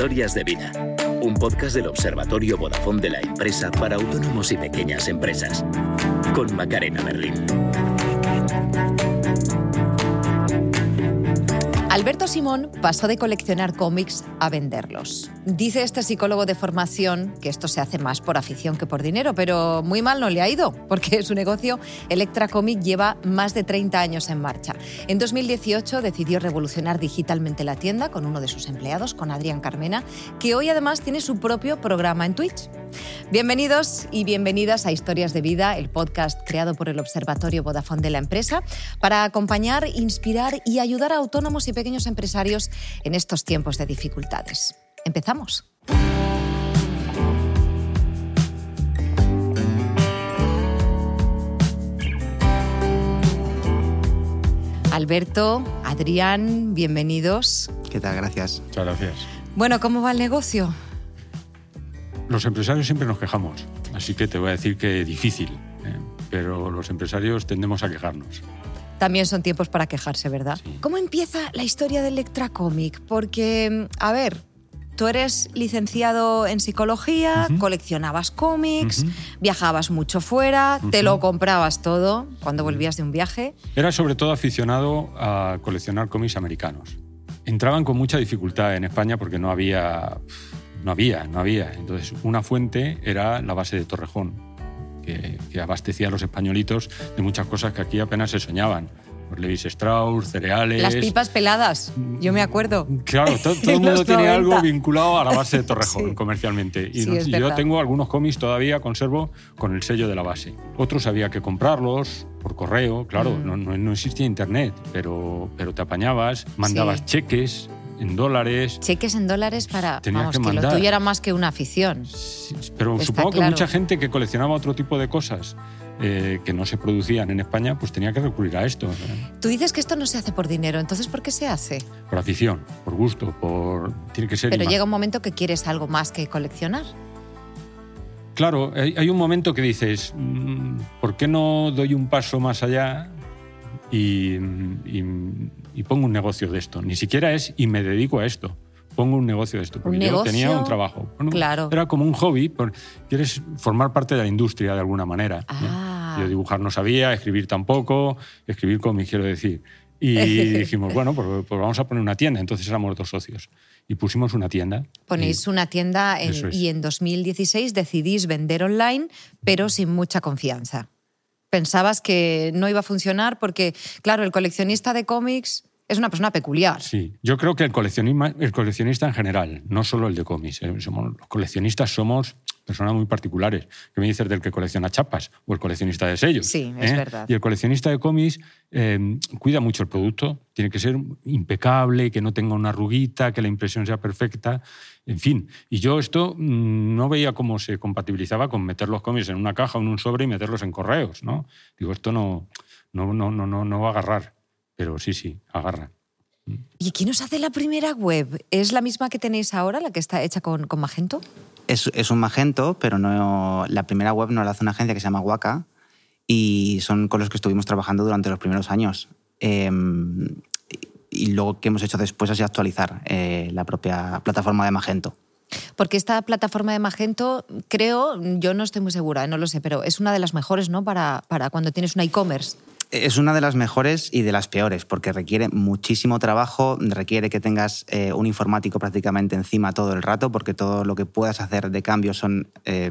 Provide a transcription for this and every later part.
Historias de vida. Un podcast del Observatorio Vodafone de la empresa para autónomos y pequeñas empresas. Con Macarena Berlín. Alberto Simón pasó de coleccionar cómics a venderlos. Dice este psicólogo de formación que esto se hace más por afición que por dinero, pero muy mal no le ha ido, porque su negocio, Electra Comic, lleva más de 30 años en marcha. En 2018 decidió revolucionar digitalmente la tienda con uno de sus empleados, con Adrián Carmena, que hoy además tiene su propio programa en Twitch. Bienvenidos y bienvenidas a Historias de Vida, el podcast creado por el Observatorio Vodafone de la empresa para acompañar, inspirar y ayudar a autónomos y pequeños empresarios en estos tiempos de dificultades. Empezamos. Alberto, Adrián, bienvenidos. ¿Qué tal? Gracias. Muchas gracias. Bueno, ¿cómo va el negocio? Los empresarios siempre nos quejamos, así que te voy a decir que difícil, ¿eh? pero los empresarios tendemos a quejarnos. También son tiempos para quejarse, ¿verdad? Sí. ¿Cómo empieza la historia de Electra Comic? Porque, a ver, tú eres licenciado en psicología, coleccionabas cómics, viajabas mucho fuera, te lo comprabas todo cuando volvías de un viaje. Era sobre todo aficionado a coleccionar cómics americanos. Entraban con mucha dificultad en España porque no había, no había, no había. Entonces, una fuente era la base de Torrejón, que, que abastecía a los españolitos de muchas cosas que aquí apenas se soñaban. Pues Levis Strauss, cereales. Las pipas peladas, yo me acuerdo. Claro, to- todo, el mundo tiene 90. algo vinculado a la base de Torrejón Sí. comercialmente. Y, Sí, no- es y yo tengo algunos cómics todavía, conservo, con el sello de la base. Otros había que comprarlos por correo, claro, Mm. no, no- no existía internet, pero, pero te apañabas, mandabas Sí. cheques en dólares. Cheques en dólares para... Tenías vamos, que que, lo tuyo era más que una afición. Sí, Pero Está supongo que mucha gente que coleccionaba otro tipo de cosas eh, que no se producían en España, pues tenía que recurrir a esto. Tú dices que esto no se hace por dinero, entonces ¿por qué se hace? Por afición, por gusto, por... Tiene que ser... Pero llega un momento que quieres algo más que coleccionar. Claro, hay, hay un momento que dices, mm, ¿por qué no doy un paso más allá y, y- y pongo un negocio de esto? Ni siquiera es y me dedico a esto. Pongo un negocio de esto. Porque ¿Un yo negocio? tenía un trabajo. Bueno, Claro. Era como un hobby. por- quieres formar parte de la industria de alguna manera. ¿no? Ah. Yo dibujar no sabía, escribir tampoco, escribir cómics, quiero decir. Y dijimos, bueno, pues, pues vamos a poner una tienda. Entonces éramos dos socios. Y pusimos una tienda. Ponéis Y- una tienda en- es. y en 2016 decidís vender online, pero sin mucha confianza. Pensabas que no iba a funcionar porque, claro, el coleccionista de cómics es una persona peculiar. Sí, yo creo que el, coleccionista en general, no solo el de cómics, eh, somos, los coleccionistas somos personas muy particulares. ¿Qué me dices del que colecciona chapas o el coleccionista de sellos? Sí, es ¿Eh? verdad. Y el coleccionista de cómics eh, cuida mucho el producto, tiene que ser impecable, que no tenga una arruguita, que la impresión sea perfecta, en fin. Y yo esto mm, no veía cómo se compatibilizaba con meter los cómics en una caja o en un sobre y meterlos en correos, ¿no? Digo, esto no, no, no, no, no, no va a agarrar, pero sí, sí, agarra. ¿Y quién os hace la primera web? ¿Es la misma que tenéis ahora, la que está hecha con, con Magento? Es, es un Magento, pero no, la primera web nos la hace una agencia que se llama Waka y son con los que estuvimos trabajando durante los primeros años. Eh, y luego que hemos hecho después ha sido actualizar eh, la propia plataforma de Magento. Porque esta plataforma de Magento, creo, yo no estoy muy segura, no lo sé, pero es una de las mejores, ¿no? Para, para cuando tienes un e-commerce. Es una de las mejores y de las peores, porque requiere muchísimo trabajo, requiere que tengas eh, un informático prácticamente encima todo el rato, porque todo lo que puedas hacer de cambio son eh,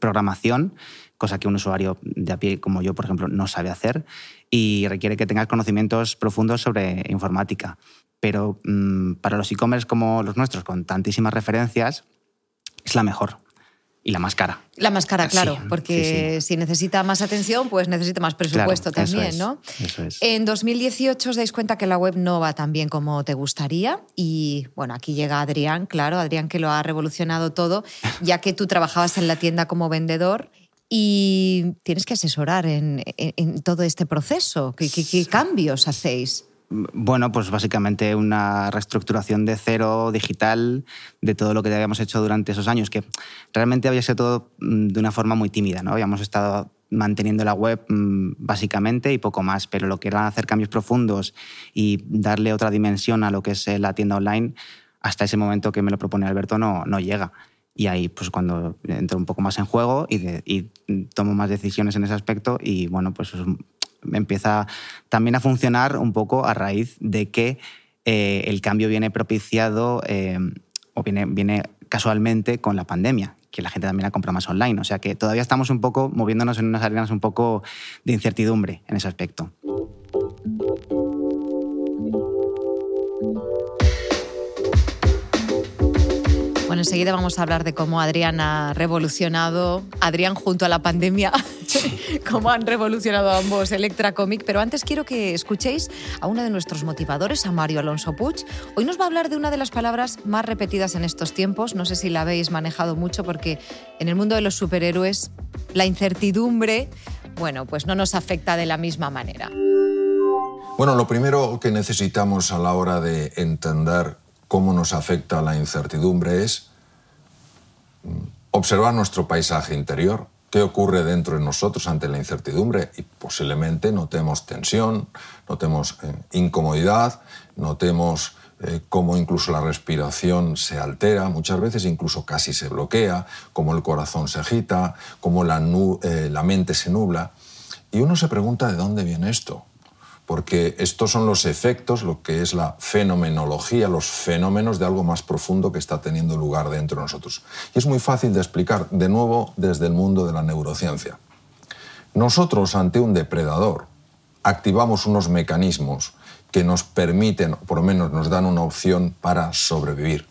programación, cosa que un usuario de a pie como yo, por ejemplo, no sabe hacer, y requiere que tengas conocimientos profundos sobre informática. Pero mm, para los e-commerce como los nuestros, con tantísimas referencias, es la mejor. Y la más cara. La más cara, Sí, claro, sí, porque si necesita más atención, pues necesita más presupuesto Claro, eso también, es, ¿no? eso es. En 2018 os dais cuenta que la web no va tan bien como te gustaría y bueno, aquí llega Adrián, claro, Adrián que lo ha revolucionado todo, ya que tú trabajabas en la tienda como vendedor y tienes que asesorar en, en- en todo este proceso. ¿Qué, qué- qué cambios hacéis? Bueno, pues básicamente una reestructuración de cero digital de todo lo que habíamos hecho durante esos años, que realmente había sido todo mm, de una forma muy tímida, ¿no? Habíamos estado manteniendo la web mm, básicamente y poco más, pero lo que era hacer cambios profundos y darle otra dimensión a lo que es eh, la tienda online, hasta ese momento que me lo propone Alberto no, no llega. Y ahí, pues cuando entro un poco más en juego y, de- y tomo más decisiones en ese aspecto y bueno, pues empieza también a funcionar un poco a raíz de que eh, el cambio viene propiciado eh, o viene, viene casualmente con la pandemia, que la gente también ha comprado más online. O sea que todavía estamos un poco moviéndonos en unas arenas un poco de incertidumbre en ese aspecto. Enseguida vamos a hablar de cómo Adrián ha revolucionado, Adrián junto a la pandemia, cómo han revolucionado ambos Electra Comic. Pero antes quiero que escuchéis a uno de nuestros motivadores, a Mario Alonso Puig. Hoy nos va a hablar de una de las palabras más repetidas en estos tiempos. No sé si la habéis manejado mucho porque en el mundo de los superhéroes la incertidumbre, bueno, pues no nos afecta de la misma manera. Bueno, lo primero que necesitamos a la hora de entender cómo nos afecta la incertidumbre es observar nuestro paisaje interior, qué ocurre dentro de nosotros ante la incertidumbre y posiblemente notemos tensión, notemos eh, incomodidad, notemos eh, cómo incluso la respiración se altera, muchas veces incluso casi se bloquea, cómo el corazón se agita, cómo la, eh, la mente se nubla. Y uno se pregunta de dónde viene esto porque estos son los efectos, lo que es la fenomenología, los fenómenos de algo más profundo que está teniendo lugar dentro de nosotros. Y es muy fácil de explicar, de nuevo, desde el mundo de la neurociencia. Nosotros, ante un depredador, activamos unos mecanismos que nos permiten, o por lo menos nos dan una opción para sobrevivir.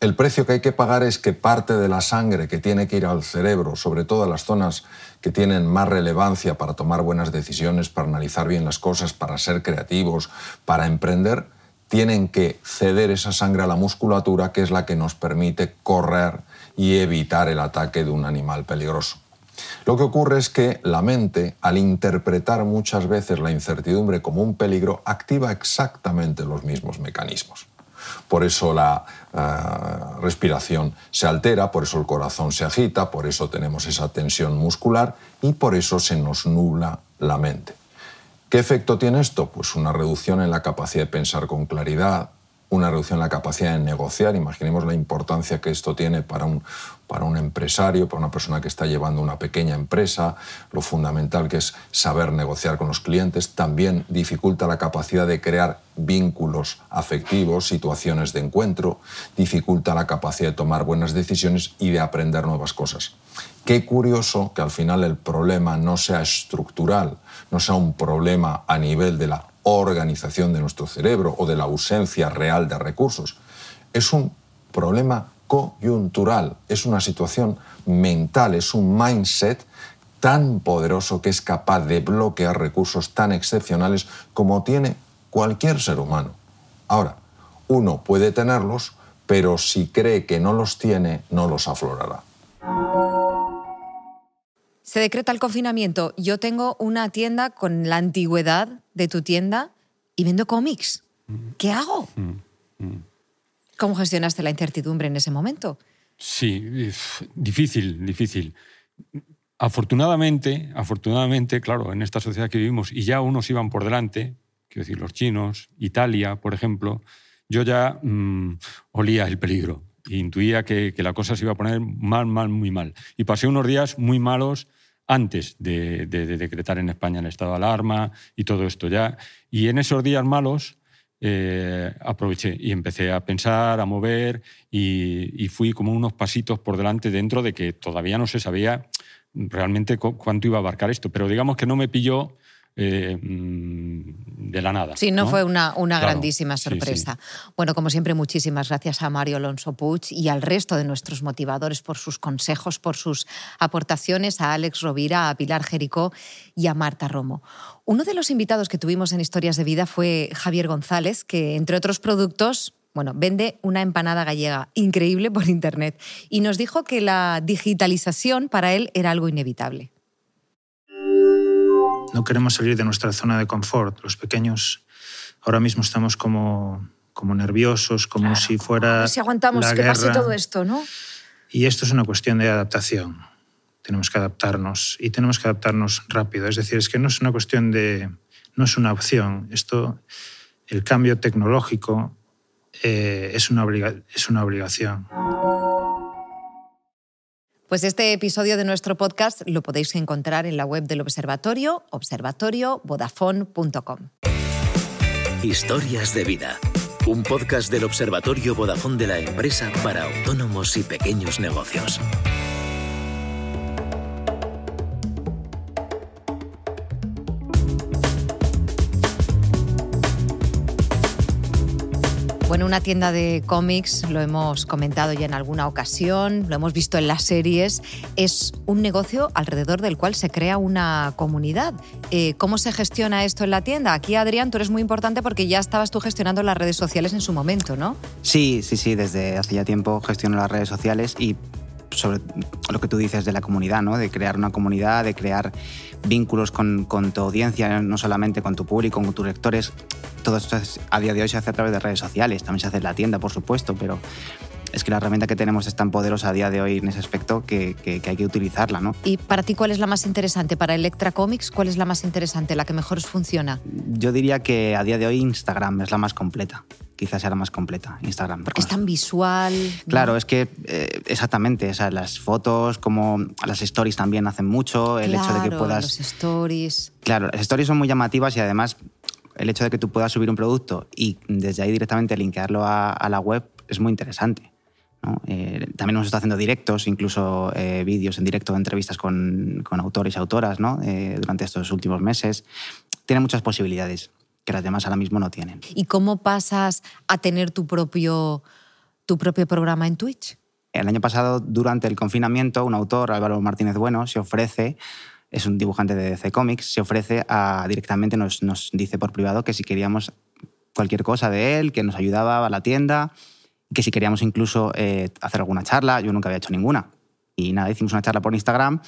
El precio que hay que pagar es que parte de la sangre que tiene que ir al cerebro, sobre todo las zonas que tienen más relevancia para tomar buenas decisiones, para analizar bien las cosas, para ser creativos, para emprender, tienen que ceder esa sangre a la musculatura que es la que nos permite correr y evitar el ataque de un animal peligroso. Lo que ocurre es que la mente, al interpretar muchas veces la incertidumbre como un peligro, activa exactamente los mismos mecanismos. Por eso la eh, respiración se altera, por eso el corazón se agita, por eso tenemos esa tensión muscular y por eso se nos nubla la mente. ¿Qué efecto tiene esto? Pues una reducción en la capacidad de pensar con claridad, una reducción en la capacidad de negociar. Imaginemos la importancia que esto tiene para un, para un empresario, para una persona que está llevando una pequeña empresa, lo fundamental que es saber negociar con los clientes. También dificulta la capacidad de crear vínculos afectivos, situaciones de encuentro, dificulta la capacidad de tomar buenas decisiones y de aprender nuevas cosas. Qué curioso que al final el problema no sea estructural, no sea un problema a nivel de la organización de nuestro cerebro o de la ausencia real de recursos. Es un problema coyuntural, es una situación mental, es un mindset tan poderoso que es capaz de bloquear recursos tan excepcionales como tiene cualquier ser humano. Ahora, uno puede tenerlos, pero si cree que no los tiene, no los aflorará. Se decreta el confinamiento. Yo tengo una tienda con la antigüedad de tu tienda y vendo cómics. ¿Qué hago? ¿Cómo gestionaste la incertidumbre en ese momento? Sí, difícil, difícil. Afortunadamente, afortunadamente, claro, en esta sociedad que vivimos, y ya unos iban por delante, quiero decir, los chinos, Italia, por ejemplo, yo ya mm, olía el peligro. e intuía que, que la cosa se iba a poner mal, mal, muy mal. Y pasé unos días muy malos antes de, de- de decretar en España el estado de alarma y todo esto ya. Y en esos días malos eh, aproveché y empecé a pensar, a mover y, y fui como unos pasitos por delante dentro de que todavía no se sabía realmente cu- cuánto iba a abarcar esto. Pero digamos que no me pilló eh, mm, de la nada. Sí, no, fue una, una Claro, grandísima sí, sí. sorpresa. Bueno, como siempre, muchísimas gracias a Mario Alonso Puig y al resto de nuestros motivadores por sus consejos, por sus aportaciones, a Alex Rovira, a Pilar Jericó y a Marta Romo. Uno de los invitados que tuvimos en Historias de Vida fue Javier González, que entre otros productos bueno, vende una empanada gallega increíble por internet y nos dijo que la digitalización para él era algo inevitable. No queremos salir de nuestra zona de confort. Los pequeños ahora mismo estamos como, como nerviosos, como si fuera si aguantamos la que pase guerra. todo esto, ¿no? Y esto es una cuestión de adaptación. Tenemos que adaptarnos y tenemos que adaptarnos rápido. Es decir, es que no es una cuestión de... no es una opción. Esto, el cambio tecnológico eh, es, una obliga- es una obligación. Pues este episodio de nuestro podcast lo podéis encontrar en la web del observatorio, observatoriovodafone.com. Historias de vida. Un podcast del Observatorio Vodafone de la empresa para autónomos y pequeños negocios. Bueno, una tienda de cómics, lo hemos comentado ya en alguna ocasión, lo hemos visto en las series, es un negocio alrededor del cual se crea una comunidad. Eh, ¿Cómo se gestiona esto en la tienda? Aquí, Adrián, tú eres muy importante porque ya estabas tú gestionando las redes sociales en su momento, ¿no? Sí, sí, sí, desde hace ya tiempo gestiono las redes sociales y sobre lo que tú dices de la comunidad, ¿no? de crear una comunidad, de crear vínculos con, con tu audiencia, no solamente con tu público, con tus lectores. Todo esto es- a día de hoy se hace a través de redes sociales, también se hace en la tienda, por supuesto, pero es que la herramienta que tenemos es tan poderosa a día de hoy en ese aspecto que, que- que hay que utilizarla. ¿no? ¿Y para ti cuál es la más interesante? Para Electra Comics, ¿cuál es la más interesante, la que mejor funciona? Yo diría que a día de hoy Instagram es la más completa, quizás sea la más completa, Instagram. Porque es tan visual. ¿no? Claro, es que eh, exactamente, o sea, las fotos, como las stories también hacen mucho, el hecho de que Claro, puedas... Los stories. Claro, las stories son muy llamativas y además el hecho de que tú puedas subir un producto y desde ahí directamente linkearlo a, a la web es muy interesante. ¿no? Eh, también hemos estado haciendo directos, incluso eh, vídeos en directo, entrevistas con, con autores y autoras ¿no? Eh, durante estos últimos meses. Tiene muchas posibilidades que las demás ahora mismo no tienen. ¿Y cómo pasas a tener tu propio, tu propio programa en Twitch? El año pasado, durante el confinamiento, un autor, Álvaro Martínez Bueno, se ofrece, es un dibujante de DC Comics, se ofrece a directamente, nos, nos dice por privado que si queríamos cualquier cosa de él, que nos ayudaba a la tienda, que si queríamos incluso eh, hacer alguna charla, yo nunca había hecho ninguna. Y nada, hicimos una charla por Instagram,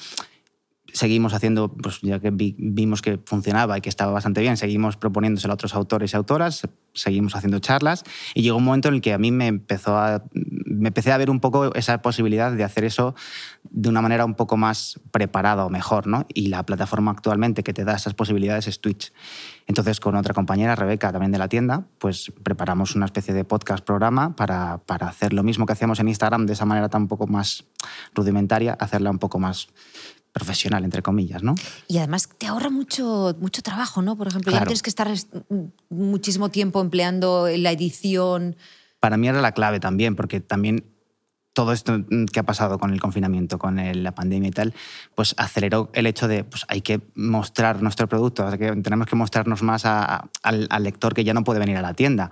seguimos haciendo, pues ya que vi- vimos que funcionaba y que estaba bastante bien, seguimos proponiéndoselo a otros autores y autoras, seguimos haciendo charlas y llegó un momento en el que a mí me empezó a me empecé a ver un poco esa posibilidad de hacer eso de una manera un poco más preparada o mejor, ¿no? Y la plataforma actualmente que te da esas posibilidades es Twitch. Entonces, con otra compañera, Rebeca, también de la tienda, pues preparamos una especie de podcast programa para, para hacer lo mismo que hacíamos en Instagram de esa manera tan un poco más rudimentaria, hacerla un poco más profesional, entre comillas, ¿no? Y además te ahorra mucho, mucho trabajo, ¿no? Por ejemplo, ya no Claro. tienes que estar es- muchísimo tiempo empleando la edición. Para mí era la clave también, porque también todo esto que ha pasado con el confinamiento, con la pandemia y tal, pues aceleró el hecho de pues hay que mostrar nuestro producto, o sea, que tenemos que mostrarnos más a- a- al, al lector que ya no puede venir a la tienda.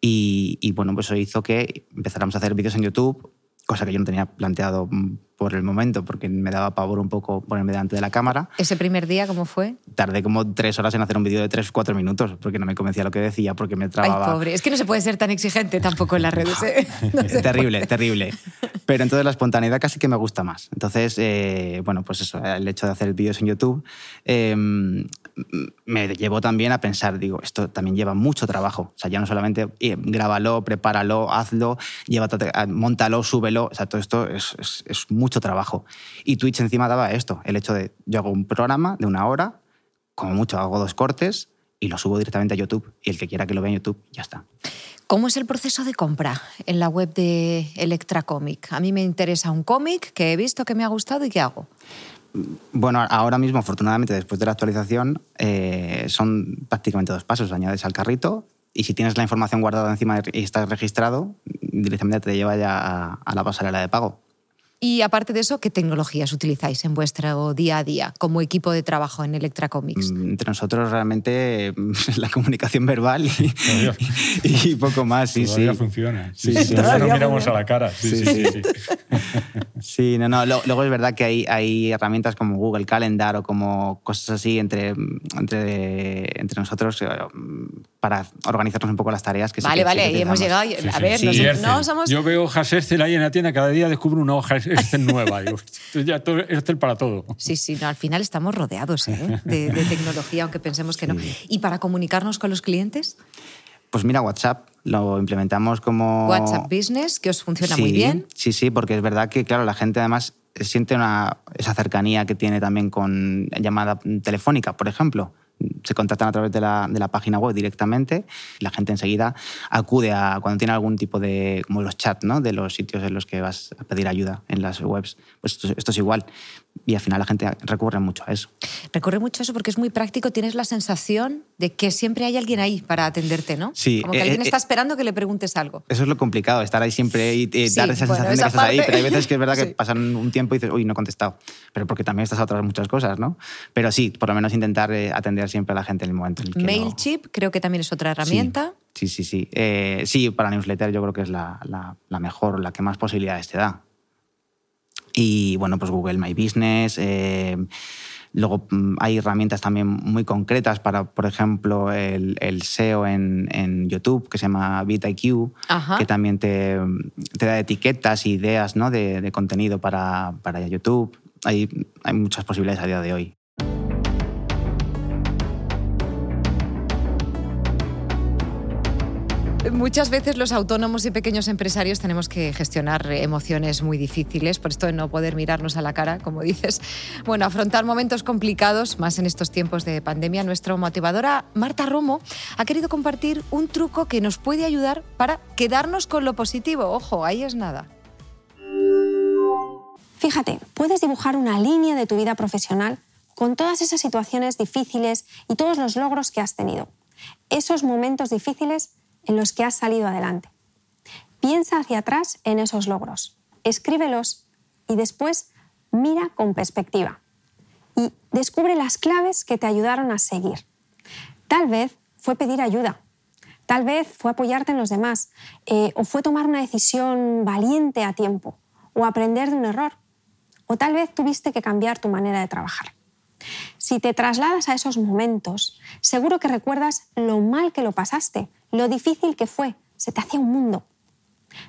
Y, y, bueno, pues eso hizo que empezáramos a hacer vídeos en YouTube, cosa que yo no tenía planteado mm, por el momento, porque me daba pavor un poco ponerme delante de la cámara. Ese primer día, ¿cómo fue? Tardé como tres horas en hacer un vídeo de tres, cuatro minutos, porque no me convencía lo que decía, porque me trababa. Ay, pobre. Es que no se puede ser tan exigente tampoco en las redes. ¿eh? No terrible, terrible. Pero entonces la espontaneidad casi que me gusta más. Entonces, eh, bueno, pues eso, el hecho de hacer vídeos en YouTube eh, me llevó también a pensar, digo, esto también lleva mucho trabajo. O sea, ya no solamente eh, grábalo, prepáralo, hazlo, llévate, a- móntalo, súbelo. O sea, todo esto es, es- es mucho trabajo. Y Twitch encima daba esto, el hecho de yo hago un programa de una hora, como mucho hago dos cortes y lo subo directamente a YouTube. Y el que quiera que lo vea en YouTube, ya está. ¿Cómo es el proceso de compra en la web de Electra Comic? A mí me interesa un cómic que he visto que me ha gustado y ¿qué hago? Bueno, ahora mismo, afortunadamente, después de la actualización, eh, son prácticamente dos pasos. Añades al carrito y si tienes la información guardada encima y estás registrado, directamente te lleva ya a, a la pasarela de pago. Y aparte de eso, ¿qué tecnologías utilizáis en vuestro día a día como equipo de trabajo en Electra Comics? Mm, Entre nosotros realmente mm, la comunicación verbal y, poco más, sí, sí. Todavía funciona. Sí, Sí, sí, sí. Nos Todavía miramos funciona. a la cara. Sí, sí, Sí, sí. sí. Sí, no, no. Luego es verdad que hay, hay herramientas como Google Calendar o como cosas así entre, entre, entre nosotros eh, para organizarnos un poco las tareas. Que sí vale, que- sí vale, que y hemos llegado. Sí, a sí. ver, Sí, nos- y Excel. no somos. Yo veo hojas Excel ahí en la tienda, cada día descubro una hoja Excel nueva. Digo, ya todo Excel para todo. Sí, sí, no, al final estamos rodeados ¿eh? de, de tecnología, aunque pensemos que no. ¿Y para comunicarnos con los clientes? Pues mira, WhatsApp lo implementamos como... WhatsApp Business, que os funciona muy Sí, bien. Sí, sí, porque es verdad que, claro, la gente además siente una, esa cercanía que tiene también con llamada telefónica, por ejemplo. Se contactan a través de la, de la página web directamente la gente enseguida acude a cuando tiene algún tipo de, como los chats, ¿no? De los sitios en los que vas a pedir ayuda en las webs. Pues esto, esto es igual. Y al final la gente recurre mucho a eso. Recurre mucho a eso porque es muy práctico, tienes la sensación de que siempre hay alguien ahí para atenderte, ¿no? Sí, Como que eh, alguien eh, está esperando que le preguntes algo. Eso es lo complicado, estar ahí siempre y eh, Sí, dar esa bueno, sensación de esa que estás ahí, pero hay veces que es verdad que Sí. pasan un tiempo y dices, uy, no he contestado. Pero porque también estás a otras muchas cosas, ¿no? Pero sí, por lo menos intentar eh, atender siempre a la gente en el momento en el que lo- Mailchimp creo que también es otra herramienta. Sí, sí, sí. Eh, sí, para newsletter yo creo que es la, la- la mejor, la que más posibilidades te da. Y bueno, pues Google My Business. eh, luego mm, hay herramientas también muy concretas para, por ejemplo, el, el SEO en, en YouTube, que se llama VitaIQ, Ajá. que también te, te da etiquetas e ideas ¿no? de, de contenido para, para YouTube. Hay, hay muchas posibilidades a día de hoy. Muchas veces los autónomos y pequeños empresarios tenemos que gestionar emociones muy difíciles, por esto de no poder mirarnos a la cara, como dices. Bueno, afrontar momentos complicados, más en estos tiempos de pandemia, nuestra motivadora Marta Romo ha querido compartir un truco que nos puede ayudar para quedarnos con lo positivo. Ojo, ahí es nada. Fíjate, puedes dibujar una línea de tu vida profesional con todas esas situaciones difíciles y todos los logros que has tenido. Esos momentos difíciles en los que has salido adelante. Piensa hacia atrás en esos logros, escríbelos y después mira con perspectiva y descubre las claves que te ayudaron a seguir. Tal vez fue pedir ayuda, tal vez fue apoyarte en los demás eh, o fue tomar una decisión valiente a tiempo o aprender de un error o tal vez tuviste que cambiar tu manera de trabajar. Si te trasladas a esos momentos, seguro que recuerdas lo mal que lo pasaste, lo difícil que fue, se te hacía un mundo.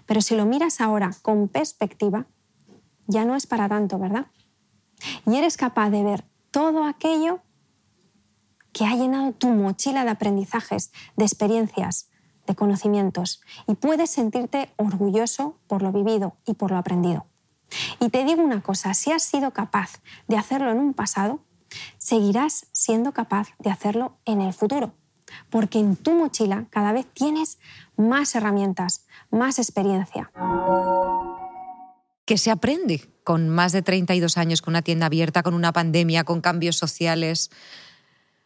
Pero si lo miras ahora con perspectiva, ya no es para tanto, ¿verdad? Y eres capaz de ver todo aquello que ha llenado tu mochila de aprendizajes, de experiencias, de conocimientos, y puedes sentirte orgulloso por lo vivido y por lo aprendido. Y te digo una cosa, si has sido capaz de hacerlo en un pasado, seguirás siendo capaz de hacerlo en el futuro, porque en tu mochila cada vez tienes más herramientas, más experiencia. ¿Qué se aprende con más de 32 años, con una tienda abierta, con una pandemia, con cambios sociales?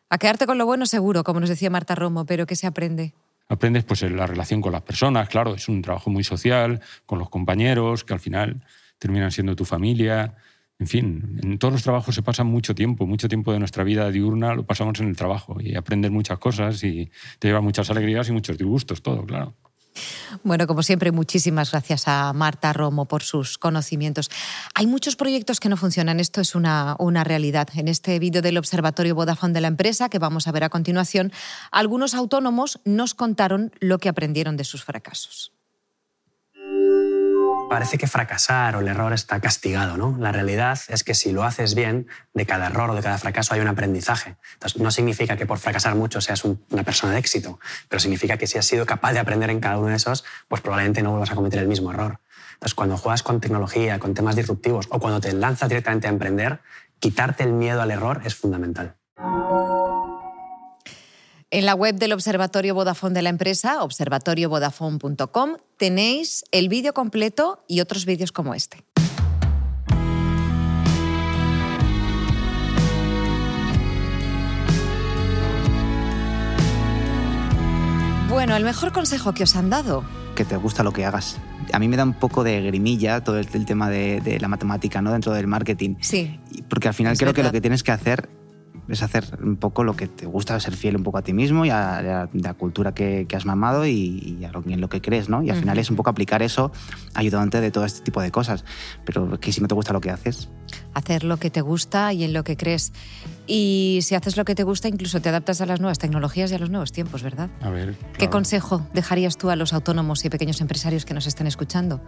A quedarte con lo bueno seguro, como nos decía Marta Romo, pero ¿qué se aprende? Aprendes pues en la relación con las personas, claro, es un trabajo muy social, con los compañeros, que al final terminan siendo tu familia. En fin, en todos los trabajos se pasa mucho tiempo, mucho tiempo de nuestra vida diurna lo pasamos en el trabajo y aprendes muchas cosas y te lleva muchas alegrías y muchos disgustos, todo, claro. Bueno, como siempre, muchísimas gracias a Marta Romo por sus conocimientos. Hay muchos proyectos que no funcionan, esto es una, una realidad. En este vídeo del Observatorio Vodafone de la empresa, que vamos a ver a continuación, algunos autónomos nos contaron lo que aprendieron de sus fracasos. Parece que fracasar o el error está castigado, ¿no? La realidad es que si lo haces bien, de cada error o de cada fracaso hay un aprendizaje. Entonces, no significa que por fracasar mucho seas un- una persona de éxito, pero significa que si has sido capaz de aprender en cada uno de esos, pues probablemente no vuelvas a cometer el mismo error. Entonces, cuando juegas con tecnología, con temas disruptivos o cuando te lanzas directamente a emprender, quitarte el miedo al error es fundamental. En la web del Observatorio Vodafone de la empresa, observatoriovodafone.com, tenéis el vídeo completo y otros vídeos como este. Bueno, el mejor consejo que os han dado. que te gusta lo que hagas. A mí me da un poco de grimilla todo el, el tema de, de la matemática ¿no? dentro del marketing. Sí. Porque al final creo que lo que tienes que hacer es hacer un poco lo que te gusta, ser fiel un poco a ti mismo y a, a la cultura que, que has mamado y, y a lo, en lo que crees, ¿no? Y al final Ujú. es un poco aplicar eso ayudante de todo este tipo de cosas. Pero que si no te gusta lo que haces, hacer lo que te gusta y en lo que crees. Y si haces lo que te gusta, incluso te adaptas a las nuevas tecnologías y a los nuevos tiempos, ¿verdad? A ver. ¿Qué claro. consejo dejarías tú a los autónomos y pequeños empresarios que nos están escuchando?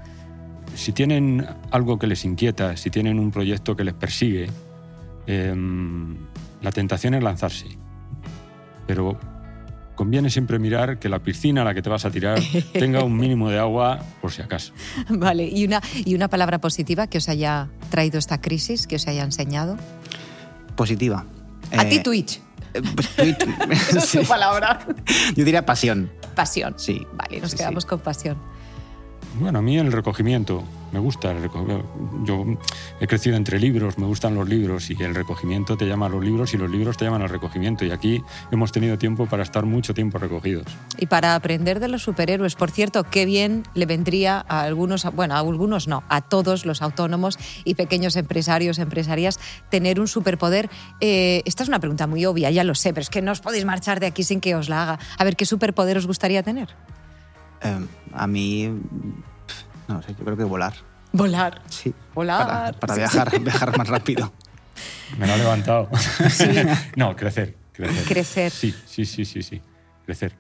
si tienen algo que les inquieta, si tienen un proyecto que les persigue, em, la tentación es lanzarse. Pero conviene siempre mirar que la piscina a la que te vas a tirar tenga un mínimo de agua por si acaso. Vale, ¿y una, y una palabra positiva que os haya traído esta crisis, que os haya enseñado? positiva. a Eh, ti Twitch. eh, pues, Twitch, sí. Palabra. Yo diría pasión. Pasión. Sí. Vale, nos Sí, quedamos sí. con pasión. Bueno, a mí el recogimiento, me gusta el. Yo he crecido entre libros, me gustan los libros y el recogimiento te llama a los libros y los libros te llaman al recogimiento. Y aquí hemos tenido tiempo para estar mucho tiempo recogidos. Y para aprender de los superhéroes, por cierto, qué bien le vendría a algunos, bueno, a algunos no, a todos los autónomos y pequeños empresarios, empresarias, tener un superpoder. Eh, esta es una pregunta muy obvia, ya lo sé, pero es que no os podéis marchar de aquí sin que os la haga. A ver, ¿qué superpoder os gustaría tener? Eh, a mí, no sé, yo creo que volar. Volar. Sí. Volar. Para, para Sí, viajar, viajar más rápido. Me lo ha levantado. no, crecer, crecer. Crecer. Sí, sí, sí, sí, sí. Crecer.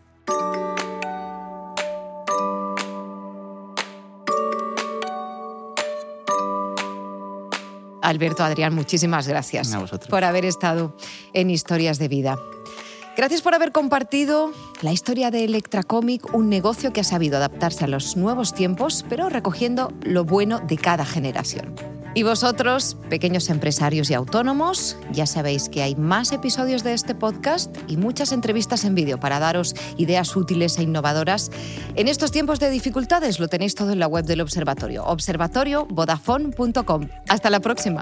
Alberto, Adrián, muchísimas gracias A vosotros. por haber estado en Historias de Vida. Gracias por haber compartido la historia de Electra Comic, un negocio que ha sabido adaptarse a los nuevos tiempos, pero recogiendo lo bueno de cada generación. Y vosotros, pequeños empresarios y autónomos, ya sabéis que hay más episodios de este podcast y muchas entrevistas en vídeo para daros ideas útiles e innovadoras. En estos tiempos de dificultades lo tenéis todo en la web del observatorio, observatoriovodafone.com. Hasta la próxima.